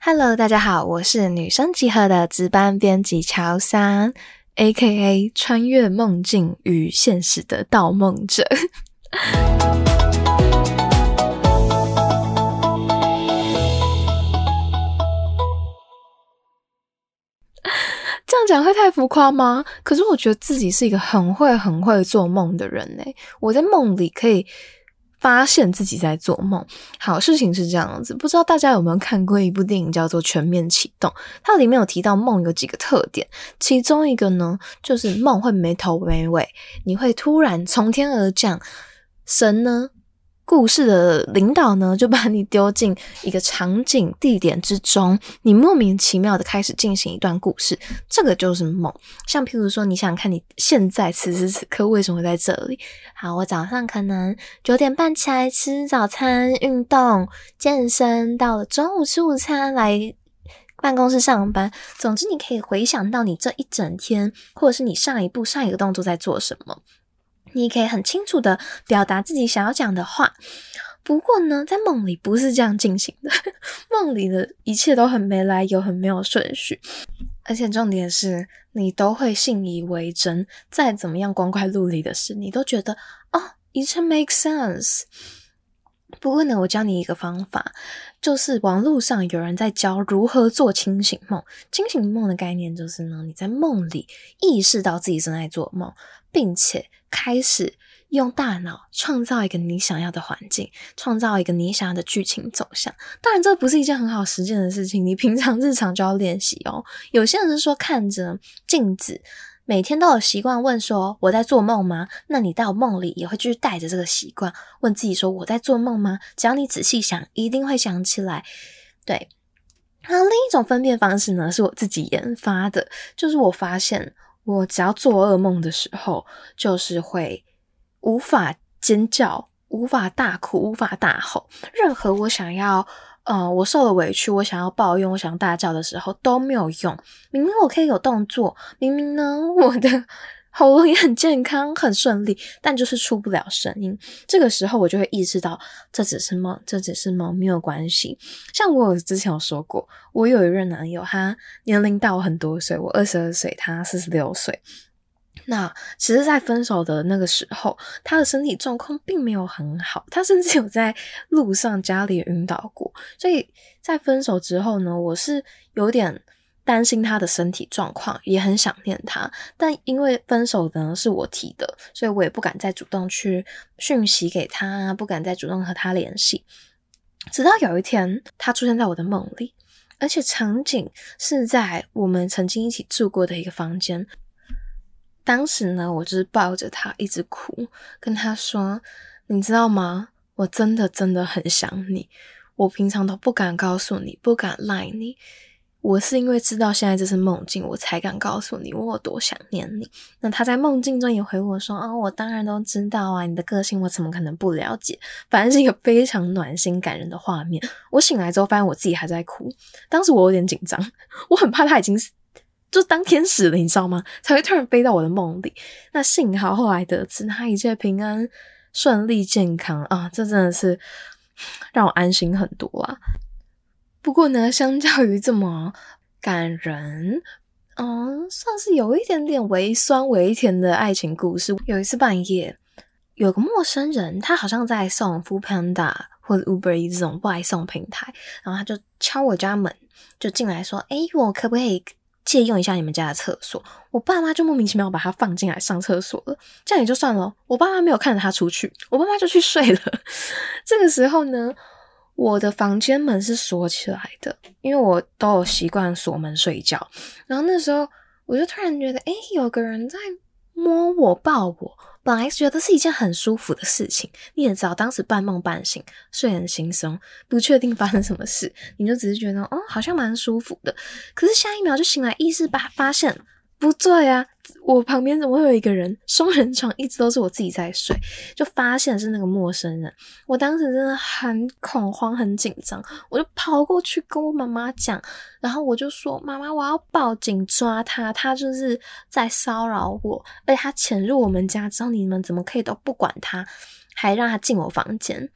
Hello，大家好，我是女生集合的值班编辑乔三，A.K.A 穿越梦境与现实的盗梦者。这样讲会太浮夸吗？可是我觉得自己是一个很会、很会做梦的人呢。我在梦里可以。发现自己在做梦。好，事情是这样子，不知道大家有没有看过一部电影叫做《全面启动》？它里面有提到梦有几个特点，其中一个呢，就是梦会没头没尾，你会突然从天而降，神呢？故事的领导呢，就把你丢进一个场景地点之中，你莫名其妙的开始进行一段故事，这个就是梦。像譬如说，你想看你现在此时此刻为什么会在这里？好，我早上可能九点半起来吃早餐、运动、健身，到了中午吃午餐，来办公室上班。总之，你可以回想到你这一整天，或者是你上一步、上一个动作在做什么。你可以很清楚的表达自己想要讲的话，不过呢，在梦里不是这样进行的。梦里的一切都很没来由，很没有顺序，而且重点是你都会信以为真。再怎么样光怪陆离的事，你都觉得哦，一切 make sense。不过呢，我教你一个方法，就是网络上有人在教如何做清醒梦。清醒梦的概念就是呢，你在梦里意识到自己正在做梦，并且。开始用大脑创造一个你想要的环境，创造一个你想要的剧情走向。当然，这不是一件很好实践的事情，你平常日常就要练习哦。有些人是说看着镜子，每天都有习惯问说我在做梦吗？那你到梦里也会继续带着这个习惯问自己说我在做梦吗？只要你仔细想，一定会想起来。对，那另一种分辨方式呢，是我自己研发的，就是我发现。我只要做噩梦的时候，就是会无法尖叫、无法大哭、无法大吼，任何我想要，呃，我受了委屈，我想要抱怨，我想大叫的时候都没有用。明明我可以有动作，明明呢，我的。喉咙也很健康，很顺利，但就是出不了声音。这个时候我就会意识到，这只是梦，这只是梦，没有关系。像我之前有说过，我有一任男友，他年龄大我很多岁，我二十二岁，他四十六岁。那其实，在分手的那个时候，他的身体状况并没有很好，他甚至有在路上家里晕倒过。所以在分手之后呢，我是有点。担心他的身体状况，也很想念他，但因为分手呢是我提的，所以我也不敢再主动去讯息给他，不敢再主动和他联系。直到有一天，他出现在我的梦里，而且场景是在我们曾经一起住过的一个房间。当时呢，我就是抱着他一直哭，跟他说：“你知道吗？我真的真的很想你，我平常都不敢告诉你，不敢赖你。”我是因为知道现在这是梦境，我才敢告诉你我有多想念你。那他在梦境中也回我说：“啊，我当然都知道啊，你的个性我怎么可能不了解？”反正是一个非常暖心感人的画面。我醒来之后发现我自己还在哭，当时我有点紧张，我很怕他已经就当天使了，你知道吗？才会突然飞到我的梦里。那幸好后来得知他一切平安顺利健康啊，这真的是 让我安心很多啊。不过呢，相较于这么感人，嗯，算是有一点点微酸微甜的爱情故事。有一次半夜，有个陌生人，他好像在送 Food Panda 或者 Uber E 这种外送平台，然后他就敲我家门，就进来说：“哎，我可不可以借用一下你们家的厕所？”我爸妈就莫名其妙把他放进来上厕所了，这样也就算了。我爸妈没有看着他出去，我爸妈就去睡了。这个时候呢？我的房间门是锁起来的，因为我都有习惯锁门睡觉。然后那时候我就突然觉得，哎，有个人在摸我、抱我。本来觉得是一件很舒服的事情。你也知道，当时半梦半醒，睡很轻松，不确定发生什么事，你就只是觉得，哦，好像蛮舒服的。可是下一秒就醒来，意识发发现。不对啊，我旁边怎么会有一个人？双人床一直都是我自己在睡，就发现是那个陌生人。我当时真的很恐慌、很紧张，我就跑过去跟我妈妈讲，然后我就说：“妈妈，我要报警抓他，他就是在骚扰我，而且他潜入我们家之后，你们怎么可以都不管他，还让他进我房间？”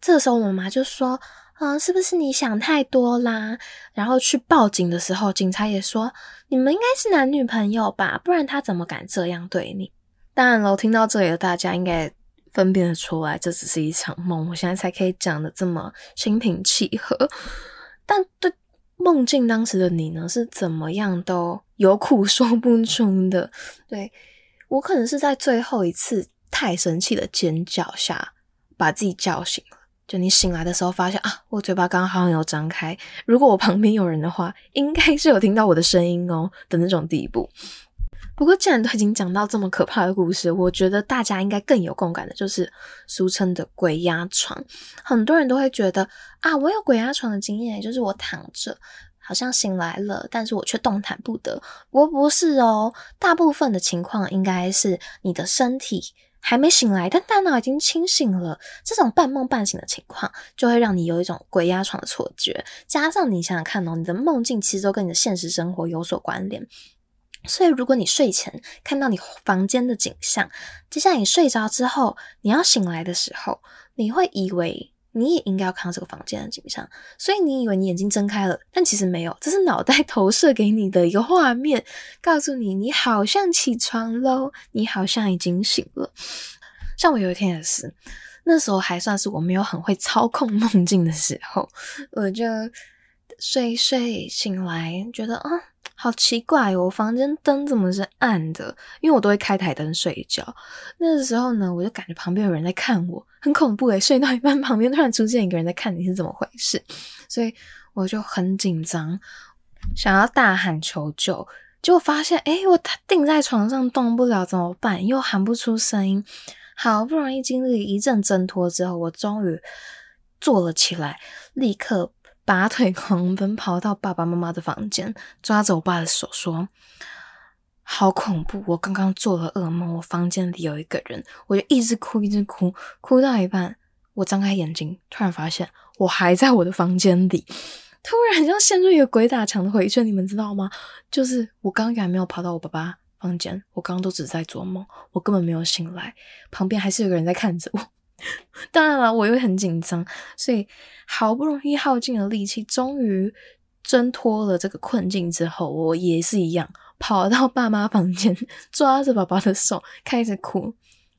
这个时候，我妈妈就说。啊，是不是你想太多啦？然后去报警的时候，警察也说你们应该是男女朋友吧，不然他怎么敢这样对你？当然了，听到这里的大家应该分辨得出来，这只是一场梦。我现在才可以讲的这么心平气和，但对梦境当时的你呢，是怎么样都有苦说不出的。对我可能是在最后一次太生气的尖叫下。把自己叫醒了，就你醒来的时候发现啊，我嘴巴刚刚好像有张开。如果我旁边有人的话，应该是有听到我的声音哦的那种地步。不过既然都已经讲到这么可怕的故事，我觉得大家应该更有共感的，就是俗称的鬼压床。很多人都会觉得啊，我有鬼压床的经验，就是我躺着好像醒来了，但是我却动弹不得。我不是哦，大部分的情况应该是你的身体。还没醒来，但大脑已经清醒了。这种半梦半醒的情况，就会让你有一种鬼压床的错觉。加上你想想看哦，你的梦境其实都跟你的现实生活有所关联。所以，如果你睡前看到你房间的景象，接下来你睡着之后，你要醒来的时候，你会以为。你也应该要看到这个房间的景象，所以你以为你眼睛睁开了，但其实没有，这是脑袋 投射给你的一个画面，告诉你你好像起床喽，你好像已经醒了。像我有一天也是，那时候还算是我没有很会操控梦境的时候，我就睡睡醒来，觉得啊。好奇怪，我房间灯怎么是暗的？因为我都会开台灯睡觉。那个时候呢，我就感觉旁边有人在看我，很恐怖诶，睡到一半，旁边突然出现一个人在看你是怎么回事，所以我就很紧张，想要大喊求救，结果发现，诶，我定在床上动不了，怎么办？又喊不出声音。好不容易经历一阵挣脱之后，我终于坐了起来，立刻。拔腿狂奔，跑到爸爸妈妈的房间，抓着我爸的手说：“好恐怖！我刚刚做了噩梦，我房间里有一个人。”我就一直哭，一直哭，哭到一半，我张开眼睛，突然发现我还在我的房间里。突然像陷入一个鬼打墙的回圈，你们知道吗？就是我刚刚还没有跑到我爸爸房间，我刚刚都只在做梦，我根本没有醒来，旁边还是有个人在看着我。当然了，我又很紧张，所以好不容易耗尽了力气，终于挣脱了这个困境之后，我也是一样跑到爸妈房间，抓着宝宝的手开始哭，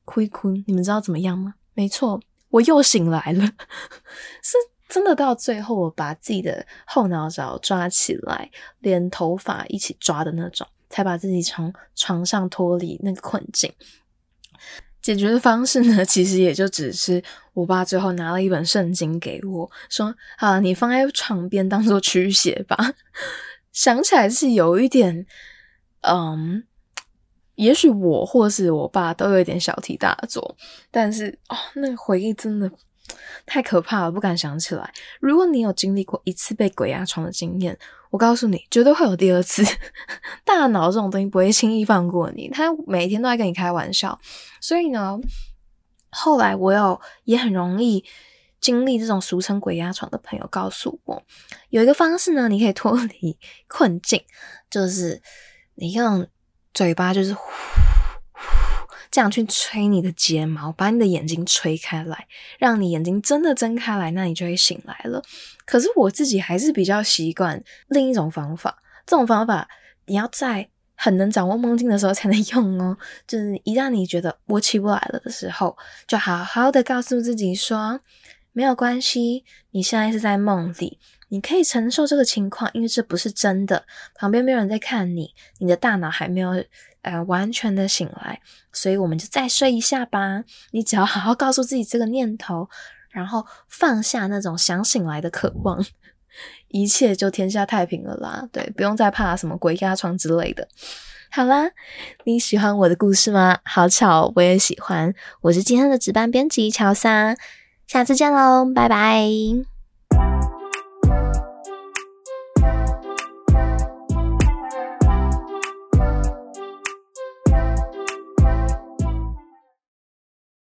哭一哭。你们知道怎么样吗？没错，我又醒来了，是真的。到最后，我把自己的后脑勺抓起来，连头发一起抓的那种，才把自己从床上脱离那个困境。解决的方式呢，其实也就只是我爸最后拿了一本圣经给我，说：“啊，你放在床边当做驱邪吧。”想起来是有一点，嗯，也许我或是我爸都有一点小题大做，但是哦，那个回忆真的。太可怕了，不敢想起来。如果你有经历过一次被鬼压床的经验，我告诉你，绝对会有第二次。大脑这种东西不会轻易放过你，他每天都在跟你开玩笑。所以呢，后来我有也很容易经历这种俗称鬼压床的朋友告诉我，有一个方式呢，你可以脱离困境，就是你用嘴巴就是呼。这样去吹你的睫毛，把你的眼睛吹开来，让你眼睛真的睁开来，那你就会醒来了。可是我自己还是比较习惯另一种方法，这种方法你要在很能掌握梦境的时候才能用哦。就是一旦你觉得我起不来了的时候，就好好的告诉自己说，没有关系，你现在是在梦里。你可以承受这个情况，因为这不是真的，旁边没有人在看你，你的大脑还没有呃完全的醒来，所以我们就再睡一下吧。你只要好好告诉自己这个念头，然后放下那种想醒来的渴望，一切就天下太平了啦。对，不用再怕什么鬼压床之类的。好啦，你喜欢我的故事吗？好巧，我也喜欢。我是今天的值班编辑乔莎，下次见喽，拜拜。